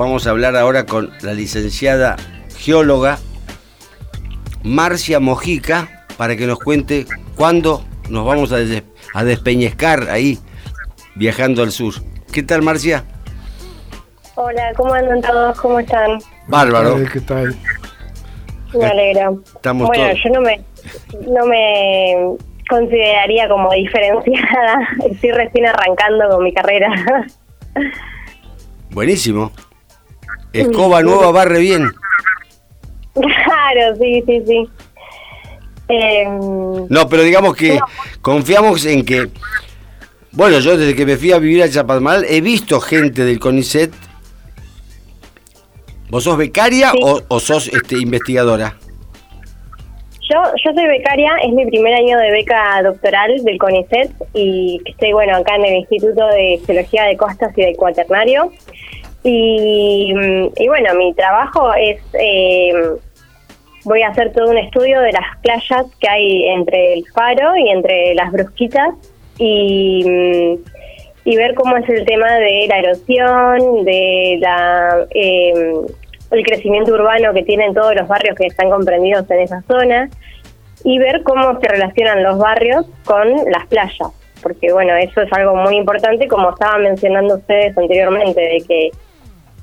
vamos a hablar ahora con la licenciada geóloga Marcia Mojica para que nos cuente cuándo nos vamos a, a despeñescar ahí viajando al sur. ¿Qué tal, Marcia? Hola, ¿cómo andan todos? ¿Cómo están? Bárbaro. ¿Qué tal? Me alegro. Estamos bueno, todos- yo no me, no me consideraría como diferenciada. Estoy recién arrancando con mi carrera. Buenísimo. Escoba nueva barre bien. claro, sí, sí, sí. Em, No, pero digamos que confiamos en que. Bueno, yo desde que me fui a vivir a Chapadmal he visto gente del CONICET. ¿Vos sos becaria Sí. o, o sos este, investigadora? yo, yo soy becaria, es mi primer año de beca doctoral del CONICET y estoy, bueno, acá en el Instituto de Geología de Costas y del Cuaternario. Y, bueno, mi trabajo es, eh, voy a hacer todo un estudio de las playas que hay entre el faro y entre las brusquitas y, mm, y ver cómo es el tema de la erosión, de la... eh, el crecimiento urbano que tienen todos los barrios que están comprendidos en esa zona y ver cómo se relacionan los barrios con las playas, porque bueno, eso es algo muy importante, como estaban mencionando ustedes anteriormente, de que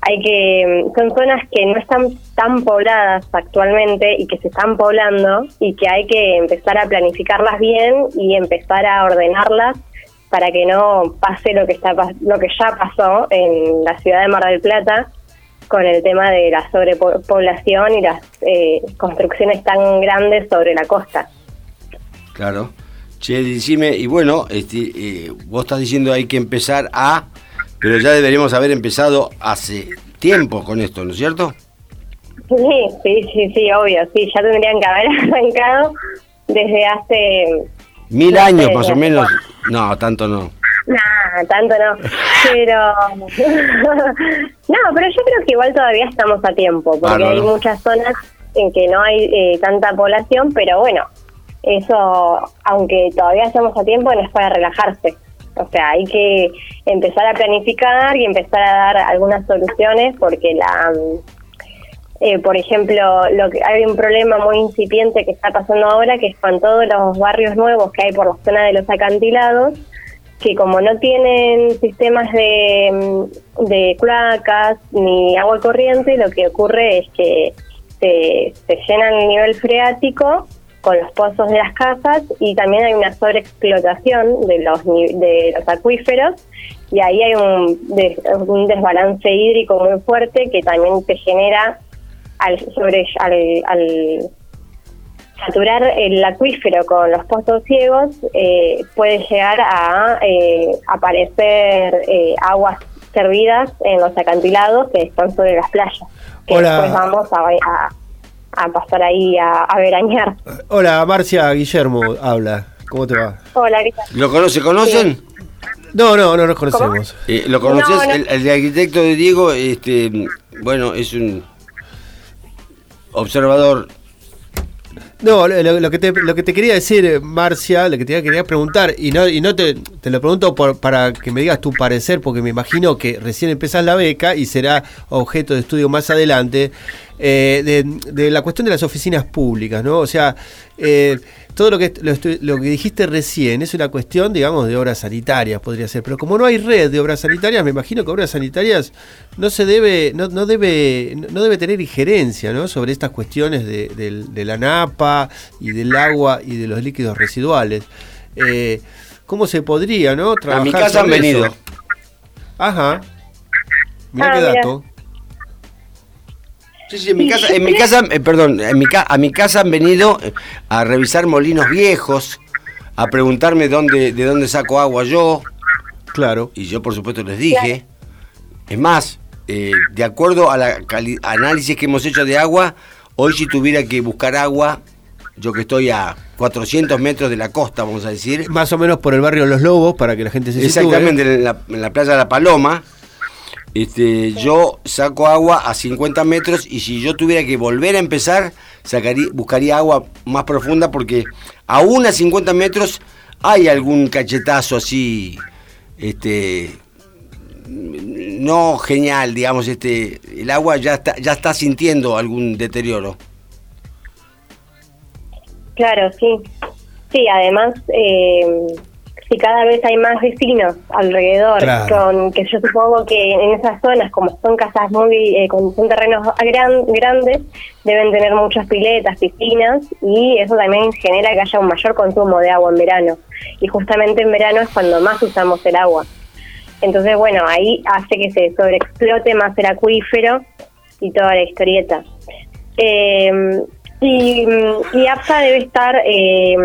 hay que, son zonas que no están tan pobladas actualmente y que se están poblando y que hay que empezar a planificarlas bien y empezar a ordenarlas para que no pase lo que está lo que ya pasó en la ciudad de Mar del Plata con el tema de la sobrepoblación y las eh, construcciones tan grandes sobre la costa. Claro. Che, decime, y bueno, este, eh, vos estás diciendo hay que empezar a. Pero ya deberíamos haber empezado hace tiempo con esto, ¿no es cierto? Sí, sí, sí, sí, obvio, sí, ya tendrían que haber arrancado desde hace... Mil No años sé, más o no. menos. No, tanto no. Nah, tanto no, pero... no, pero yo creo que igual todavía estamos a tiempo, porque Bárbaro. hay muchas zonas en que no hay eh, tanta población, pero bueno, eso, aunque todavía estamos a tiempo, no es para relajarse. O sea, hay que empezar a planificar y empezar a dar algunas soluciones porque la... mm, eh, por ejemplo, lo que hay un problema muy incipiente que está pasando ahora, que es con todos los barrios nuevos que hay por la zona de los acantilados, que como no tienen sistemas de, mm, de cloacas ni agua corriente, lo que ocurre es que se, se llena el nivel freático con los pozos de las casas y también hay una sobreexplotación de los, de los acuíferos y ahí hay un, des- un desbalance hídrico muy fuerte que también te genera al, sobre, al, al saturar el acuífero con los pozos ciegos eh, puede llegar a eh, aparecer eh, aguas servidas en los acantilados que están sobre las playas que Hola. después vamos a, a, a pasar ahí a, a veranear Hola, Marcia Guillermo habla. ¿Cómo te va? hola ¿qué tal? ¿Lo conoce, conocen? No, no, no nos conocemos. Eh, ¿Lo conoces? No, no. El, el arquitecto de Diego, este, bueno, es un observador. No, lo, que te, lo que te quería decir, eh, Marcia, lo que te quería preguntar, y no, y no te, te lo pregunto para que me digas tu parecer, porque me imagino que recién empezás la beca y será objeto de estudio más adelante, eh, de, de la cuestión de las oficinas públicas, ¿no? O sea, eh, todo lo que, lo, lo que dijiste recién es una cuestión, digamos, de obras sanitarias, podría ser, pero como no hay red de obras sanitarias, me imagino que obras sanitarias no se debe, no, no debe, no debe tener injerencia, ¿no? Sobre estas cuestiones de, de la napa y del agua y de los líquidos residuales. Eh, ¿Cómo se podría, no? A Trabajar mi casa han venido. eso? Ajá. Mirá Ah, qué mira. Sí, sí, en mi casa, en mi casa eh, perdón, en mi ca- a mi casa han venido eh, a revisar molinos viejos, a preguntarme dónde, de dónde saco agua yo, Claro. y yo por supuesto les dije. Es más, eh, de acuerdo a la análisis que hemos hecho de agua, hoy si tuviera que buscar agua, yo que estoy a 400 metros de la costa, vamos a decir, Más o menos por el barrio Los Lobos, para que la gente se sitúe. exactamente en la, en la playa de la Paloma, este, yo saco agua a 50 metros y si yo tuviera que volver a empezar, sacaría, buscaría agua más profunda porque aún a 50 metros hay algún cachetazo así, este, no genial, digamos, este, el agua ya está, ya está sintiendo algún deterioro. Claro, sí. Sí, además, eh, si cada vez hay más vecinos alrededor, con que yo supongo que en esas zonas, como son casas muy, eh, con, son terrenos gran, grandes, deben tener muchas piletas, piscinas, y eso también genera que haya un mayor consumo de agua en verano. Y justamente en verano es cuando más usamos el agua. Entonces, bueno, ahí hace que se sobreexplote más el acuífero y toda la historieta. Eh, y, y APSA debe estar eh,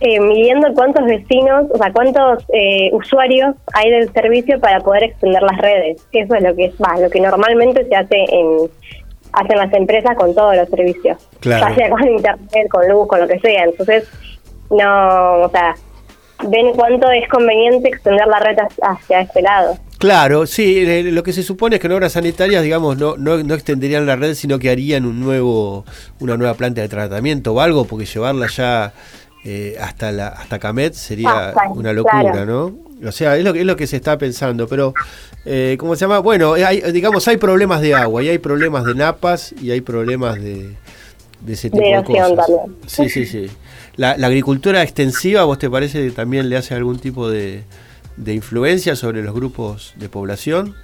eh, midiendo cuántos vecinos, o sea, cuántos eh, usuarios hay del servicio para poder extender las redes. Eso es lo que es, va, lo que normalmente se hace en hacen las empresas con todos los servicios, ya sea con internet, con luz, con lo que sea. Entonces, no, o sea, ven cuánto es conveniente extender la red hacia este lado. Claro, sí, lo que se supone es que en obras sanitarias, digamos, no, no, no, extenderían la red, sino que harían un nuevo, una nueva planta de tratamiento o algo, porque llevarla ya eh, hasta la hasta Camet sería una locura, ¿no? O sea, es lo, es lo que se está pensando, pero, eh, ¿cómo se llama? Bueno, hay, digamos, hay problemas de agua, y hay problemas de napas, y hay problemas de, de ese tipo de, cosas. También. Sí, sí, sí. La, agricultura extensiva, ¿vos te parece que también le hace algún tipo de, influencia sobre los grupos de población?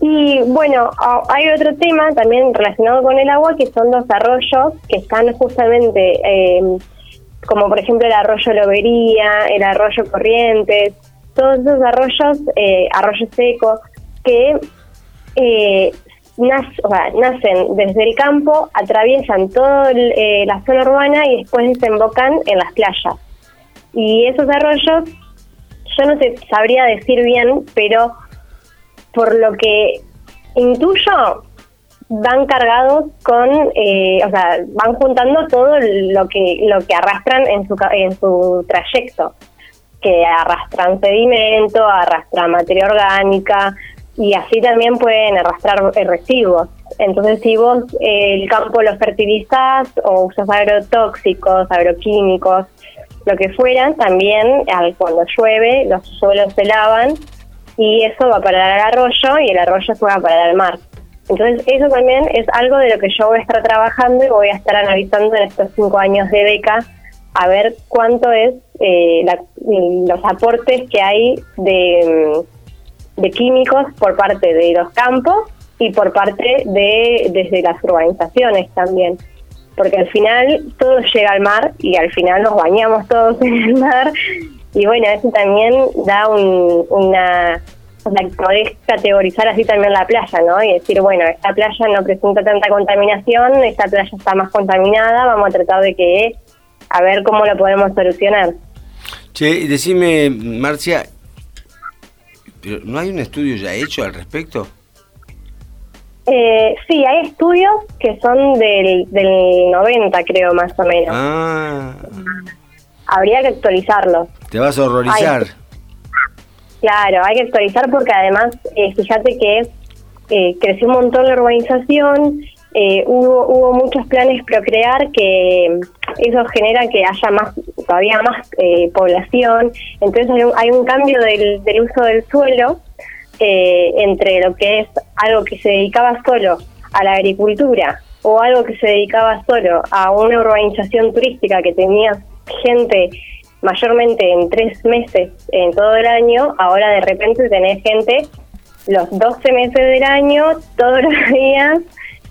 Y bueno, hay otro tema también relacionado con el agua, que son los arroyos que están justamente, eh, como por ejemplo el arroyo Lobería, el arroyo Corrientes, todos esos arroyos, eh, arroyo seco, que eh, nacen desde el campo, atraviesan toda eh, la zona urbana y después desembocan en las playas. Y esos arroyos, yo no te sabría decir bien, pero por lo que intuyo, van cargados con, eh, o sea, van juntando todo lo que lo que arrastran en su en su trayecto, que arrastran sedimento, arrastran materia orgánica, y así también pueden arrastrar residuos. Entonces, si vos el campo lo fertilizás o usas agrotóxicos, agroquímicos, lo que fueran, también al, cuando llueve los suelos se lavan y eso va a parar al arroyo y el arroyo se va a parar al mar. Entonces, eso también es algo de lo que yo voy a estar trabajando y voy a estar analizando en estos cinco años de beca a ver cuánto es eh, los aportes que hay de de químicos por parte de los campos y por parte de desde las urbanizaciones también. Porque al final todo llega al mar y al final nos bañamos todos en el mar. Y bueno eso también da un, una podés categorizar así también la playa, ¿no? Y decir, bueno, esta playa no presenta tanta contaminación, esta playa está más contaminada, vamos a tratar de que, a ver cómo lo podemos solucionar. Che, decime, Marcia, ¿no hay un estudio ya hecho al respecto? Eh, sí, hay estudios que son del, del 90, creo, más o menos. Ah. Habría que actualizarlos. Te vas a horrorizar. Claro, hay que actualizar porque además, eh, fíjate que eh, creció un montón la urbanización, eh, hubo, hubo muchos planes procrear que eso genera que haya más todavía más población. Entonces hay un, hay un cambio del, del, uso del suelo entre lo que es algo que se dedicaba solo a la agricultura o algo que se dedicaba solo a una urbanización turística que tenía gente mayormente en tres meses en todo el año ahora de repente tenés gente los 12 meses del año todos los días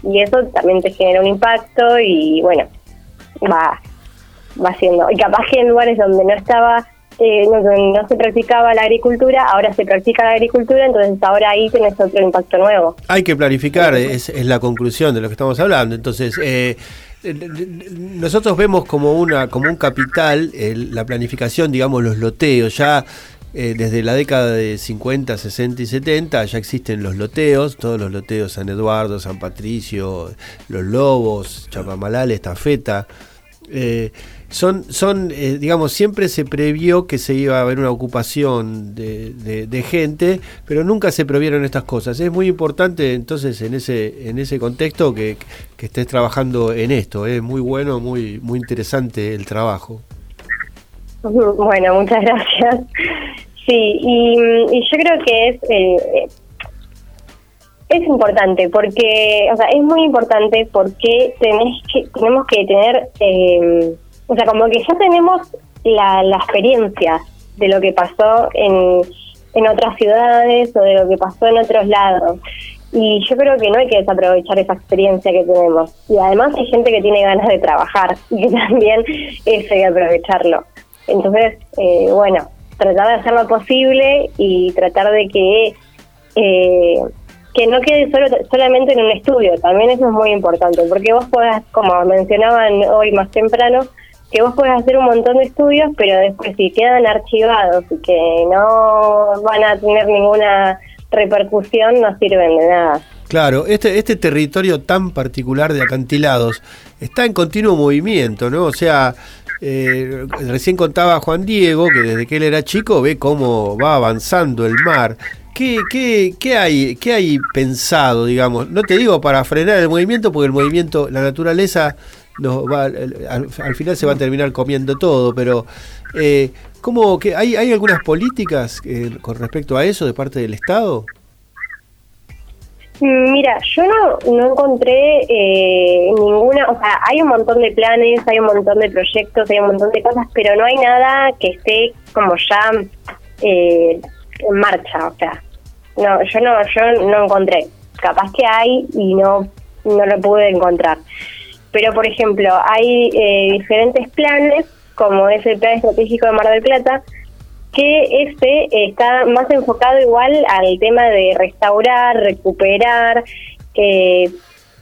y eso también te genera un impacto y bueno, va, va haciendo. Y capaz que en lugares donde no estaba, eh, no, se practicaba la agricultura, ahora se practica la agricultura, entonces ahora ahí tienes otro impacto nuevo. Hay que planificar, es, es la conclusión de lo que estamos hablando. Entonces, eh, nosotros vemos como una como un capital la planificación, digamos, los loteos. Ya eh, desde la década de 50, 60 y 70 ya existen los loteos, todos los loteos San Eduardo, San Patricio, Los Lobos, Chapamalal, Estafeta. Eh, son, son eh, digamos, siempre se previó que se iba a haber una ocupación de, gente, pero nunca se previeron estas cosas. Es muy importante entonces en ese, en ese contexto que, que estés trabajando en esto. Es muy bueno, muy, muy interesante el trabajo. Bueno, muchas gracias. Sí, y, yo creo que es eh, es importante porque, o sea, es muy importante porque tenés que, tenemos que tener, eh, o sea, como que ya tenemos la, la experiencia de lo que pasó en, en otras ciudades o de lo que pasó en otros lados. Y yo creo que no hay que desaprovechar esa experiencia que tenemos. Y además hay gente que tiene ganas de trabajar y que también eso hay que aprovecharlo. Entonces, eh, bueno, tratar de hacer lo posible y tratar de que eh, que no quede solo solamente en un estudio, también eso es muy importante, porque vos podés, como mencionaban hoy más temprano, que vos podés hacer un montón de estudios, pero después si quedan archivados y que no van a tener ninguna repercusión, no sirven de nada. Claro, este, este territorio tan particular de acantilados está en continuo movimiento, ¿no? O sea, eh, recién contaba Juan Diego que desde que él era chico ve cómo va avanzando el mar. ¿Qué, qué, qué, hay, ¿Qué hay pensado, digamos? No te digo para frenar el movimiento, porque el movimiento, la naturaleza, nos va, al, final se va a terminar comiendo todo, pero eh, ¿cómo, que hay, ¿hay algunas políticas eh, con respecto a eso de parte del Estado? Mm, mira, yo no, no encontré eh, ninguna, o sea, hay un montón de planes, hay un montón de proyectos, hay un montón de cosas, pero no hay nada que esté como ya eh, en marcha, o sea, no, yo no, yo no encontré. Capaz que hay y no, no lo pude encontrar. Pero, por ejemplo, hay eh, diferentes planes, como es el Plan Estratégico de Mar del Plata, que este está más enfocado igual al tema de restaurar, recuperar, eh,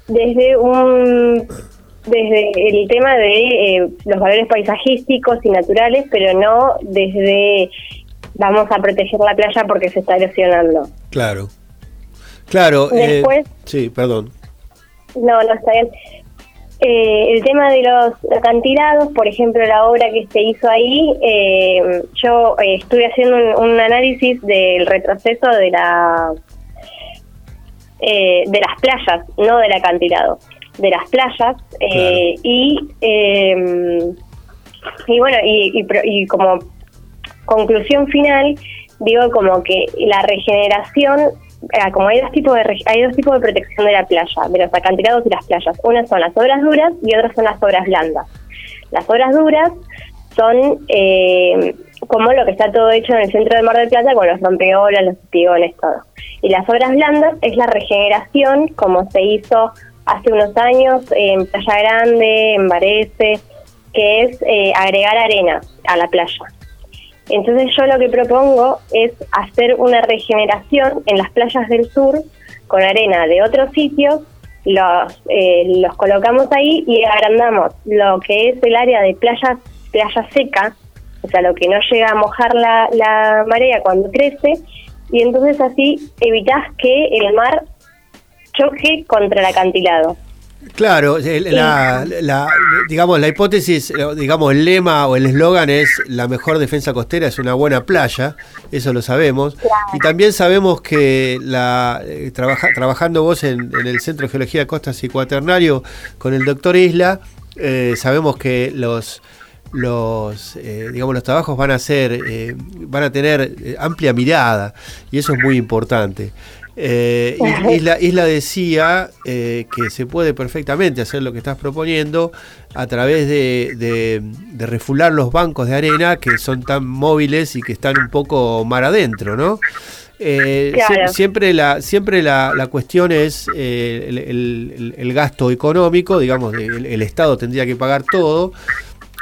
desde un desde el tema de eh, los valores paisajísticos y naturales, pero no desde vamos a proteger la playa porque se está erosionando. Claro, claro. Eh, Después, sí, perdón. No, no está bien. Eh, el tema de los acantilados, por ejemplo, la obra que se hizo ahí, eh, yo estuve haciendo un, análisis del retroceso de la de las playas, no del acantilado, de las playas y y bueno y, y como conclusión final, digo como que la regeneración, eh, como hay dos tipos de hay dos tipos de protección de la playa, de los acantilados y las playas. Una son las obras duras y otras son las obras blandas. Las obras duras son eh, como lo que está todo hecho en el centro del Mar del Plata con los rompeolas, los espigones, todo. Y las obras blandas es la regeneración como se hizo hace unos años en Playa Grande, en Varese, que es eh, agregar arena a la playa. Entonces yo lo que propongo es hacer una regeneración en las playas del sur con arena de otros sitios, los, eh, los colocamos ahí y agrandamos lo que es el área de playa, playa seca, o sea, lo que no llega a mojar la, la marea cuando crece, y entonces así evitas que el mar choque contra el acantilado. Claro, la, digamos, la hipótesis, digamos, el lema o el eslogan es la mejor defensa costera es una buena playa, eso lo sabemos. Y también sabemos que la eh, trabajando vos en, el Centro de Geología de Costas y Cuaternario con el doctor Isla, eh, sabemos que los los eh, digamos los trabajos van a ser van a tener amplia mirada y eso es muy importante eh, Isla, Isla, decía eh, que se puede perfectamente hacer lo que estás proponiendo a través de, refular los bancos de arena que son tan móviles y que están un poco mar adentro, ¿no? Eh, siempre la siempre la, la cuestión es eh, el, gasto económico, digamos, el Estado tendría que pagar todo,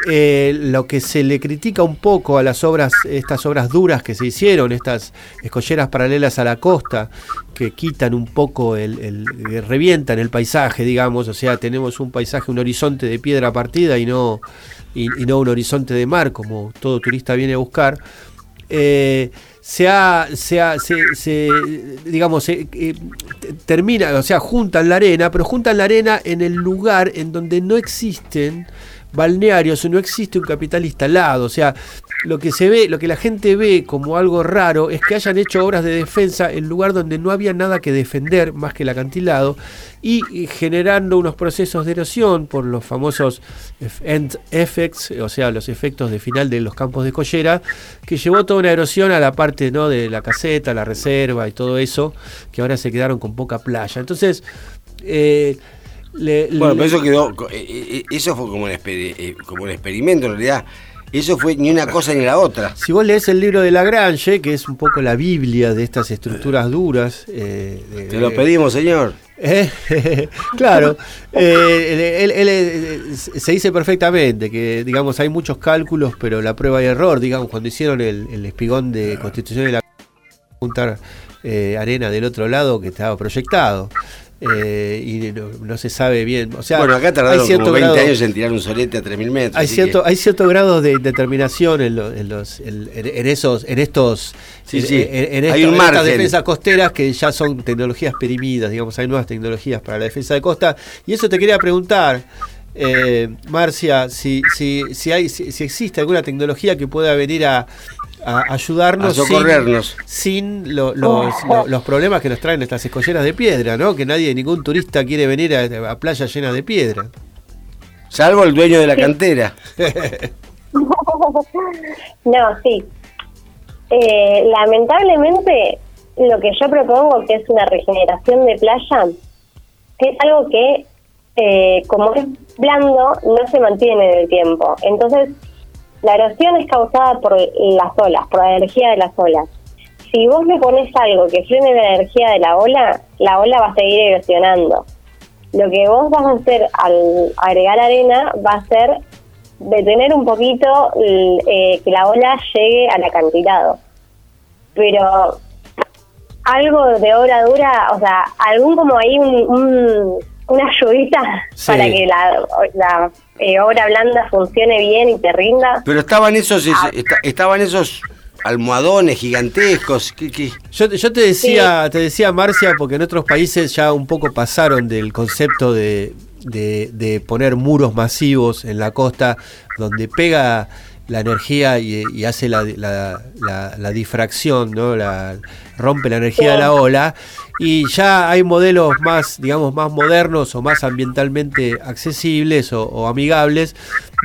eh, lo que se le critica un poco a las obras, estas obras duras que se hicieron, estas escolleras paralelas a la costa, que quitan un poco, el, revientan el paisaje, digamos, o sea, tenemos un paisaje, un horizonte de piedra partida y no, y, no un horizonte de mar, como todo turista viene a buscar. Eh, se, ha, se, ha, se, digamos, se, eh, termina, o sea, juntan la arena, pero juntan la arena en el lugar en donde no existen balnearios, no existe un capital instalado, o sea, lo que se ve, lo que la gente ve como algo raro es que hayan hecho obras de defensa en lugar donde no había nada que defender más que el acantilado y generando unos procesos de erosión por los famosos end effects, o sea, los efectos de final de los campos de collera, que llevó toda una erosión a la parte ¿no? de la caseta, la reserva y todo eso, que ahora se quedaron con poca playa. Entonces, eh, bueno, pero eso quedó, eh, eh, eso fue como un, como un experimento en realidad eso fue ni una cosa ni la otra. Si vos lees el libro de Lagrange, que es un poco la Biblia de estas estructuras duras. Eh, Te lo pedimos, señor. Eh, claro, eh, él, se dice perfectamente que, digamos, hay muchos cálculos, pero la prueba y error, digamos, cuando hicieron el, espigón de constitución de la juntar arena del otro lado que estaba proyectado. Eh, y no, se sabe bien. O sea, bueno, acá tardaron como 20 años en tirar un solete a 3.000 metros. Hay cierto, hay cierto grado de determinación en, los, en, esos, en estos, sí, sí. En, estas defensas costeras que ya son tecnologías perimidas, digamos, hay nuevas tecnologías para la defensa de costa. Y eso te quería preguntar. Eh, Marcia, si, si, si, hay, si existe alguna tecnología que pueda venir a, a ayudarnos a socorrernos. sin, los, problemas que nos traen estas escolleras de piedra, ¿no? Que nadie, ningún turista quiere venir a, playa llena de piedra. Salvo el dueño de la cantera. no, sí. Eh, lamentablemente, lo que yo propongo, que es una regeneración de playa, es algo que, eh, como es blando, no se mantiene en el tiempo. Entonces, la erosión es causada por las olas, por la energía de las olas. Si vos le pones algo que frene la energía de la ola, la ola va a seguir erosionando. Lo que vos vas a hacer al agregar arena va a ser detener un poquito eh, que la ola llegue al acantilado. Pero algo de obra dura, o sea, algún como ahí un, una ayudita para que la eh, obra blanda funcione bien y te rinda. Pero estaban esos, ah. estaban esos almohadones gigantescos. Yo, yo te decía, te decía Marcia, porque en otros países ya un poco pasaron del concepto de, de, poner muros masivos en la costa, donde pega la energía y, hace la, la, la, difracción, ¿no? La, rompe la energía de la ola. Y ya hay modelos más, digamos, más modernos o más ambientalmente accesibles o, amigables,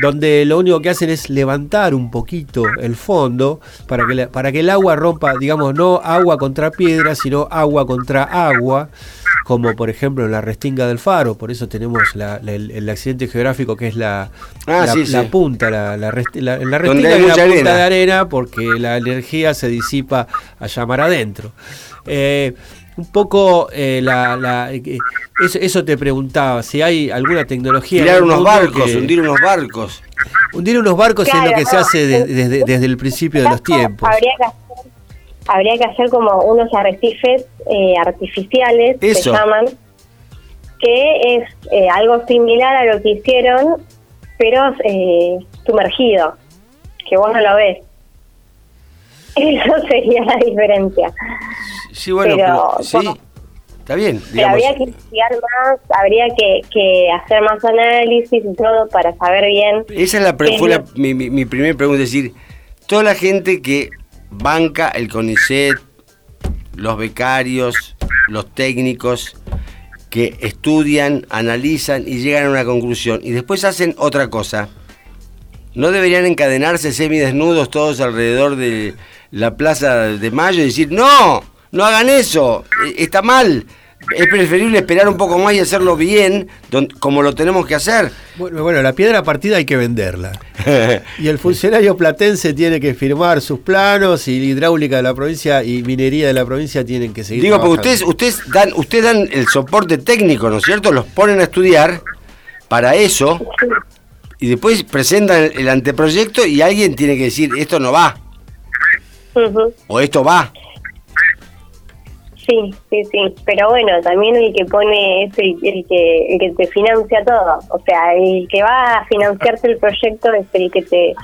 donde lo único que hacen es levantar un poquito el fondo para que, para que el agua rompa, digamos, no agua contra piedra, sino agua contra agua como por ejemplo en la restinga del faro, por eso tenemos el, accidente geográfico que es la, ah, la, punta, la, en la restinga hay la punta de arena porque la energía se disipa a llamar adentro. Eh, un poco eh, la, eh, eso, te preguntaba, si hay alguna tecnología. Tirar unos barcos, hundir unos barcos. Hundir unos barcos es lo que se hace desde, el principio de los tiempos. Habría que habría que hacer como unos arrecifes eh, artificiales, se llaman, que es algo similar a lo que hicieron, pero sumergido, que vos no lo ves. Eso sería la diferencia. Sí, bueno, pero, sí, está bien. Habría que estudiar más, habría que, hacer más análisis y todo para saber bien. Esa es la fue mi, mi, primera pregunta, es decir, toda la gente que banca el CONICET, los becarios, los técnicos, que estudian, analizan y llegan a una conclusión y después hacen otra cosa. ¿No deberían encadenarse semidesnudos todos alrededor de la Plaza de Mayo y decir, no, no hagan eso, e, está mal. Es preferible esperar un poco más y hacerlo bien, como lo tenemos que hacer. Bueno, bueno, la piedra partida hay que venderla. y el funcionario platense tiene que firmar sus planos y la hidráulica de la provincia y minería de la provincia tienen que seguir. Digo, porque ustedes, ustedes, dan, ustedes dan el soporte técnico, ¿no es cierto? Los ponen a estudiar para eso y después presentan el anteproyecto y alguien tiene que decir, esto no va. O esto va. Sí, sí, sí. Pero bueno, también el que pone es el, que, el que te financia todo. O sea, el que va a financiarte el proyecto es el que te,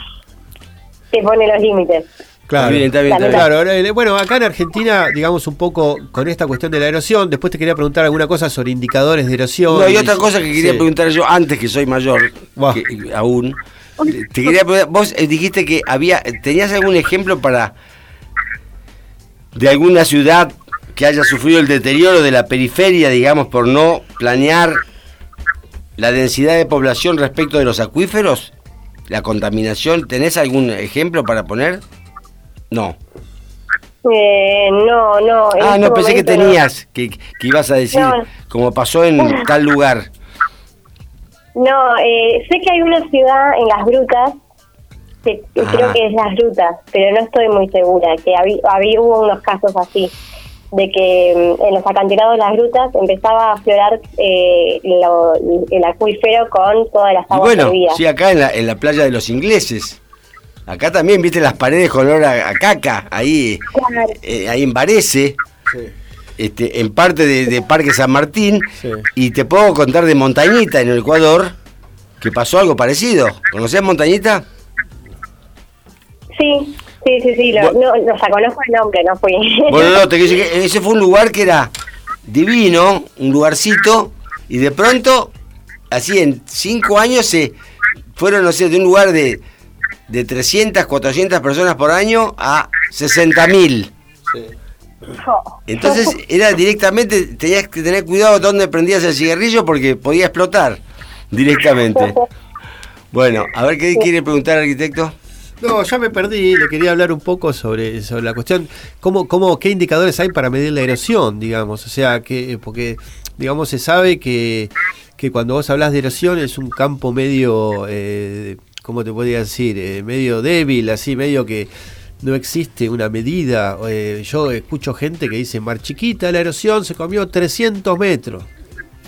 te pone los límites. Claro, Está bien, está bien, está bien. Claro, eh, bueno, acá en Argentina, digamos un poco con esta cuestión de la erosión, después te quería preguntar alguna cosa sobre indicadores de erosión. No, y otra cosa que quería Sí. preguntar yo antes que soy mayor, que- aún, te quería preguntar, vos eh, dijiste que había, ¿tenías algún ejemplo para de alguna ciudad que haya sufrido el deterioro de la periferia, digamos, por no planear la densidad de población respecto de los acuíferos? ¿La contaminación? ¿Tenés algún ejemplo para poner? No. Eh, no, no. Ah, este no, pensé que momento no. tenías, que, que ibas a decir, No. como pasó en tal lugar. No, eh, sé que hay una ciudad en las grutas, que que Ah. creo que es las grutas, pero no estoy muy segura, que había, había hubo unos casos así, de que mm, en los acantilados de las grutas empezaba a aflorar eh, lo- el acuífero con todas las Y aguas bueno, hervidas. sí, acá en la, en la playa de los ingleses. Acá también, viste, las paredes con olor a, a caca, ahí, Claro. eh, ahí en Varese, este, en parte de, de Parque San Martín. Sí. Y te puedo contar de Montañita, en el Ecuador, que pasó algo parecido. ¿Conocés Montañita? Sí, sí, sí, sí, lo, Bu- no, o sea, conozco el nombre, no fui. Bueno, no, te quiero decir que ese fue un lugar que era divino, un lugarcito, y de pronto, así en cinco años se fueron, no sé, de un lugar de, de 300, 400 personas por año a 60 mil. Entonces era directamente, tenías que tener cuidado donde prendías el cigarrillo porque podía explotar directamente. Bueno, a ver qué quiere preguntar el arquitecto. No, ya me perdí, le quería hablar un poco sobre, sobre la cuestión, cómo, cómo, qué indicadores hay para medir la erosión, digamos, o sea, que, porque, digamos, se sabe que, que cuando vos hablas de erosión es un campo medio, eh, ¿cómo te podría decir? Eh, medio débil, así, medio que no existe una medida. eh, yo escucho gente que dice, Mar Chiquita, la erosión se comió 300 metros.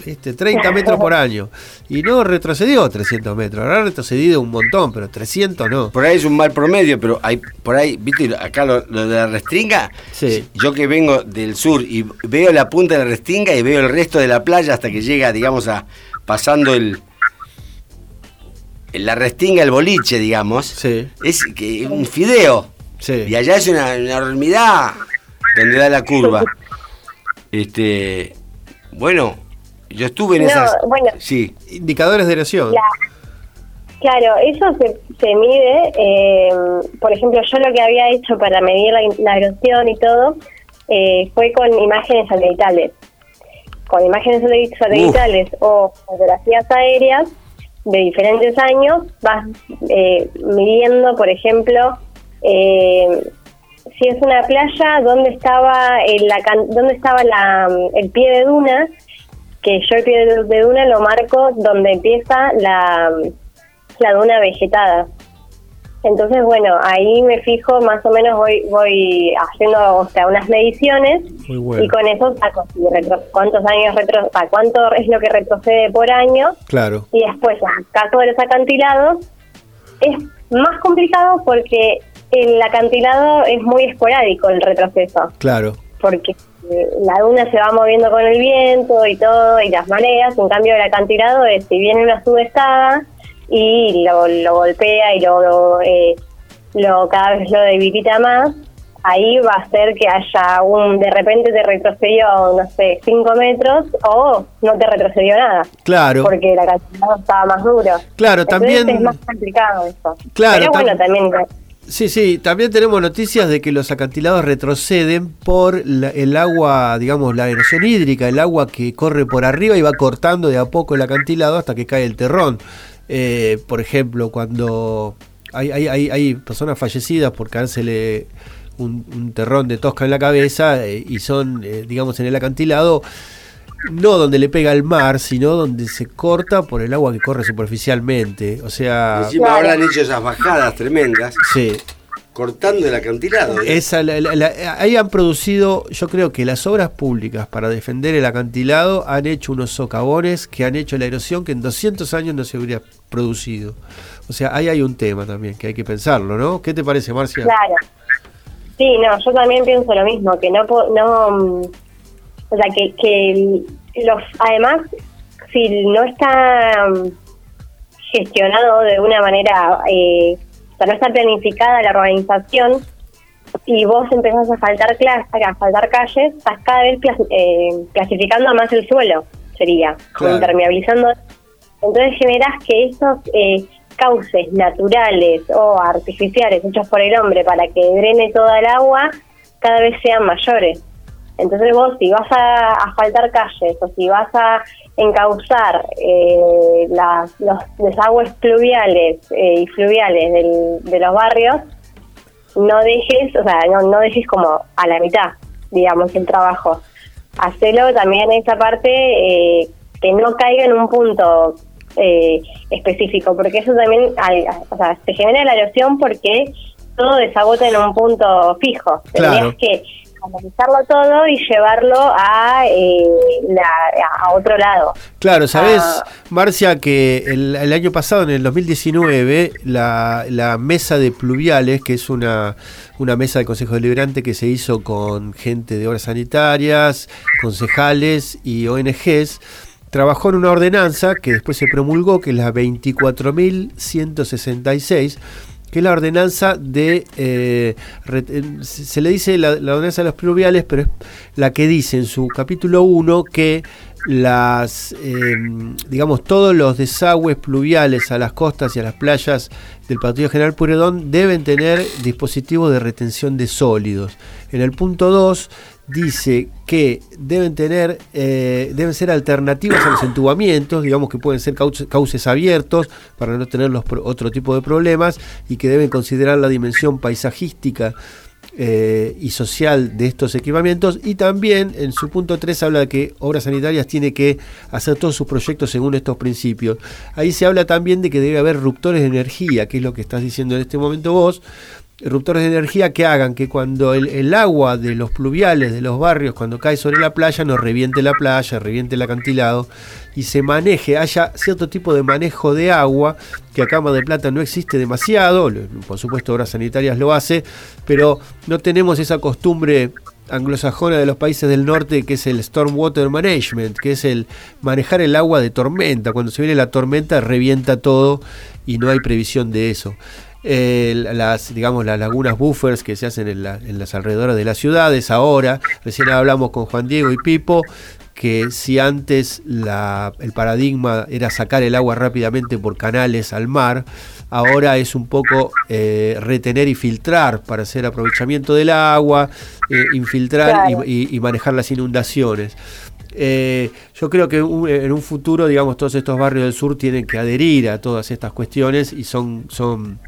¿Viste? 30 metros por año. Y no retrocedió 300 metros. Habrá retrocedido un montón, pero 300 no. Por ahí es un mal promedio, pero hay por ahí, viste, acá lo, lo de la restringa, Sí. yo que vengo del sur y veo la punta de la restringa y veo el resto de la playa hasta que llega, digamos, a pasando el la restinga, el boliche, digamos, Sí, es que un fideo. sí. Y allá es una enormidad donde da la curva. Este, bueno, yo estuve en No, esas. bueno. Sí. Indicadores de erosión. La- claro, eso se, se mide, eh, por ejemplo, yo lo que había hecho para medir la, la erosión y todo eh, fue con imágenes satelitales. Con imágenes sateli- satelitales o fotografías aéreas de diferentes años, vas eh, midiendo, por ejemplo, eh, si es una playa, dónde estaba el, la, dónde estaba la, el pie de duna, que yo el pie de, duna lo marco donde empieza la, la duna vegetada. Entonces, bueno, ahí me fijo, más o menos voy voy haciendo o sea, unas mediciones bueno. y con eso saco cuántos años retro, cuánto es lo que retrocede por año Claro. y después, caso de los acantilados, es más complicado porque el acantilado es muy esporádico el retroceso, Claro. Porque eh, la duna se va moviendo con el viento y todo, y las mareas, en cambio el acantilado es, si viene una subestada y lo, lo golpea y lo, lo, eh, lo cada vez lo debilita más, ahí va a hacer que haya un, de repente te retrocedió, no sé, 5 metros o no te retrocedió nada Claro. porque el acantilado estaba más duro. Claro, Entonces también- es más complicado eso. Claro, Pero bueno, tam- también Sí, sí, también tenemos noticias de que los acantilados retroceden por la- el agua, digamos, la erosión hídrica, el agua que corre por arriba y va cortando de a poco el acantilado hasta que cae el terrón. Eh, por ejemplo, cuando hay, hay, hay, personas fallecidas por caérsele un, un terrón de tosca en la cabeza eh, y son, eh, digamos, en el acantilado, no donde le pega el mar, sino donde se corta por el agua que corre superficialmente. O sea, Encima Claro. habrán hecho esas bajadas tremendas, sí. cortando el acantilado. ¿eh? Esa, la- la- la- ahí han producido, yo creo que las obras públicas para defender el acantilado han hecho unos socavones que han hecho la erosión que en 200 años no se habría producido. O sea, ahí hay un tema también que hay que pensarlo, ¿no? ¿Qué te parece, Marcia? Claro. Sí, no, yo también pienso lo mismo, que no, no mm, o sea, que, que los, además, si no está mm, gestionado de una manera, eh, o sea, no está planificada la organización, y vos empezás a faltar clases, a faltar calles, estás cada vez eh, clasificando más el suelo, sería, impermeabilizando. Entonces generás que esos eh, cauces naturales o artificiales hechos por el hombre para que drene toda el agua cada vez sean mayores. Entonces vos si vas a asfaltar calles o si vas a encauzar eh, los desagües pluviales eh, y fluviales de los barrios, no dejes, o sea, no, no dejes como a la mitad, digamos, el trabajo. Hacelo también esa parte eh, que no caiga en un punto eh, específico, porque eso también, o sea, se genera la erosión porque todo desagota en un punto fijo. Tendrías que analizarlo todo y llevarlo a, eh, a otro lado. Claro, sabes, ah. Marcia, que el, año pasado, en el 2019, la, la mesa de pluviales, que es una, una mesa de Consejo Deliberante que se hizo con gente de obras sanitarias, concejales y ONGs, trabajó en una ordenanza que después se promulgó, que es la 24.166, que es la ordenanza de, eh, se le dice la, ordenanza de los pluviales, pero es la que dice en su capítulo 1 que las, em, digamos, todos los desagües pluviales a las costas y a las playas del Partido General Puredón deben tener dispositivos de retención de sólidos. En el punto 2 dice que deben tener, eh, deben ser alternativas a los entubamientos, digamos que pueden ser cauces, abiertos para no tener los otro tipo de problemas y que deben considerar la dimensión paisajística eh, y social de estos equipamientos y también en su punto 3 habla de que Obras Sanitarias tiene que hacer todos sus proyectos según estos principios. Ahí se habla también de que debe haber ruptores de energía, que es lo que estás diciendo en este momento vos, eruptores de energía que hagan que cuando el, agua de los pluviales de los barrios, cuando cae sobre la playa, no reviente la playa, reviente el acantilado y se maneje, haya cierto tipo de manejo de agua, que acá en de Plata no existe demasiado, por supuesto Obras Sanitarias lo hace, pero no tenemos esa costumbre anglosajona de los países del norte que es el Stormwater Management, que es el manejar el agua de tormenta. Cuando se viene la tormenta revienta todo y no hay previsión de eso las, digamos, las lagunas buffers que se hacen en, en las alrededores de las ciudades ahora. Recién hablamos con Juan Diego y Pipo que si antes la, el paradigma era sacar el agua rápidamente por canales al mar, ahora es un poco eh, retener y filtrar para hacer aprovechamiento del agua, eh, infiltrar y, manejar las inundaciones. Eh, yo creo que en un futuro, digamos, todos estos barrios del sur tienen que adherir a todas estas cuestiones y son, son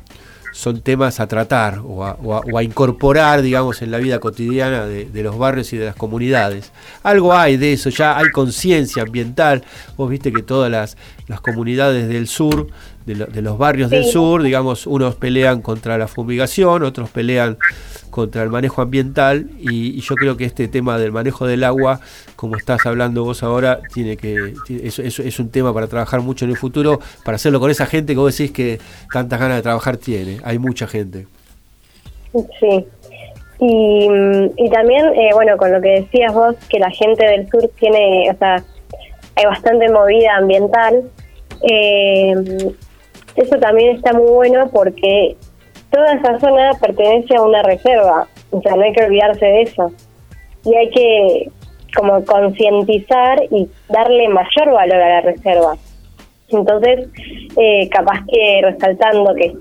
son temas a tratar o a, incorporar, digamos, en la vida cotidiana de, los barrios y de las comunidades. Algo hay de eso, ya hay conciencia ambiental. Vos viste que todas las, las comunidades del sur, de, los barrios del sur, digamos, unos pelean contra la fumigación, otros pelean contra el manejo ambiental y, yo creo que este tema del manejo del agua, como estás hablando vos ahora, tiene que es, es, un tema para trabajar mucho en el futuro, para hacerlo con esa gente que vos decís que tantas ganas de trabajar tiene. Hay mucha gente. Sí. Y, y también, eh, bueno, con lo que decías vos, que la gente del sur tiene, o sea, hay bastante movida ambiental. Eh, eso también está muy bueno porque toda esa zona pertenece a una reserva, o sea, no hay que olvidarse de eso. Y hay que como concientizar y darle mayor valor a la reserva. Entonces, eh, capaz que resaltando que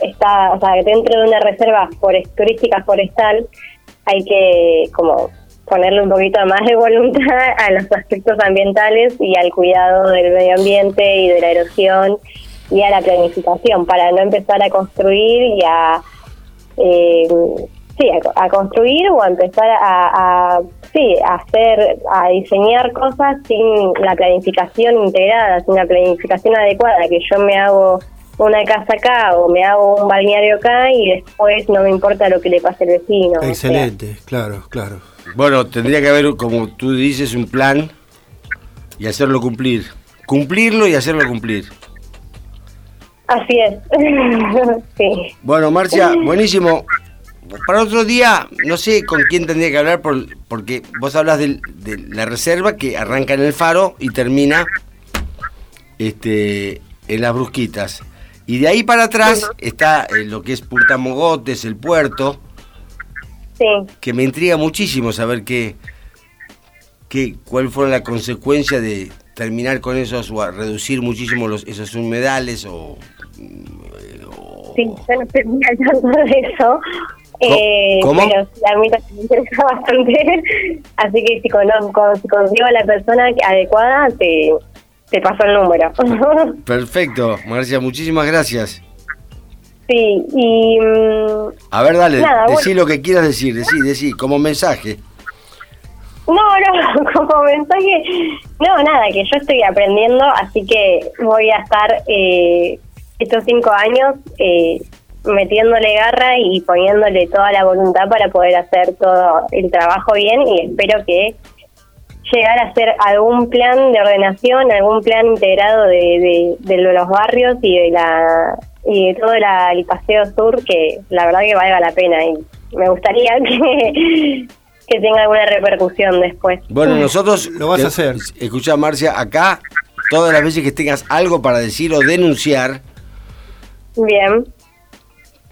está, o sea, dentro de una reserva turística forestal hay que como ponerle un poquito más de voluntad a los aspectos ambientales y al cuidado del medio ambiente y de la erosión y a la planificación para no empezar a construir y a eh, sí a, construir o a empezar a, sí a hacer a diseñar cosas sin la planificación integrada sin la planificación adecuada que yo me hago una casa acá o me hago un balneario acá y después no me importa lo que le pase al vecino. Excelente, claro, claro. Bueno, tendría que haber, como tú dices, un plan y hacerlo cumplir. Cumplirlo y hacerlo cumplir. Así es. sí. Bueno, Marcia, buenísimo. Para otro día, no sé con quién tendría que hablar, por, porque vos hablas de, la reserva que arranca en el faro y termina este, en las brusquitas. Y de ahí para atrás está eh, lo que es Purtamogotes, el puerto, Sí. que me intriga muchísimo saber qué, qué, cuál fue la consecuencia de terminar con esos o a reducir muchísimo los, esos humedales o- Sí, yo no estoy muy al tanto de eso. Eh, ¿Cómo? Pero sí, a mí también me interesa bastante. Así que si conozco, si consigo a la persona adecuada, te, te paso el número. Perfecto, Marcia, muchísimas gracias. sí, y. mm, A ver, dale, Nada, decí bueno. lo que quieras decir, decí, decí, como mensaje. No, no, como mensaje, no, nada, que yo estoy aprendiendo, así que voy a estar eh, estos cinco años eh, metiéndole garra y poniéndole toda la voluntad para poder hacer todo el trabajo bien y espero que llegar a hacer algún plan de ordenación, algún plan integrado de, de, de los barrios y de la y de todo la- el paseo sur que la verdad que valga la pena y me gustaría que, que tenga alguna repercusión después. Bueno, nosotros... Lo vas a hacer. Escucha, Marcia, acá, todas las veces que tengas algo para decir o denunciar, Bien,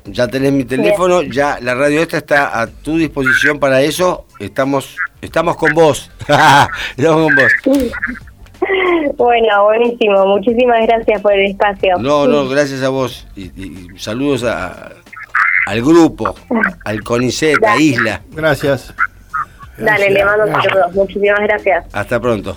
ya tenés mi teléfono, ya la radio esta está a tu disposición para eso. Estamos estamos con vos. estamos con vos. bueno, buenísimo, muchísimas gracias por el espacio. No, no, gracias a vos. Y, y- saludos a, al grupo, al CONICET, a Isla. Gracias. Dale, le mando saludos, muchísimas gracias. Hasta pronto.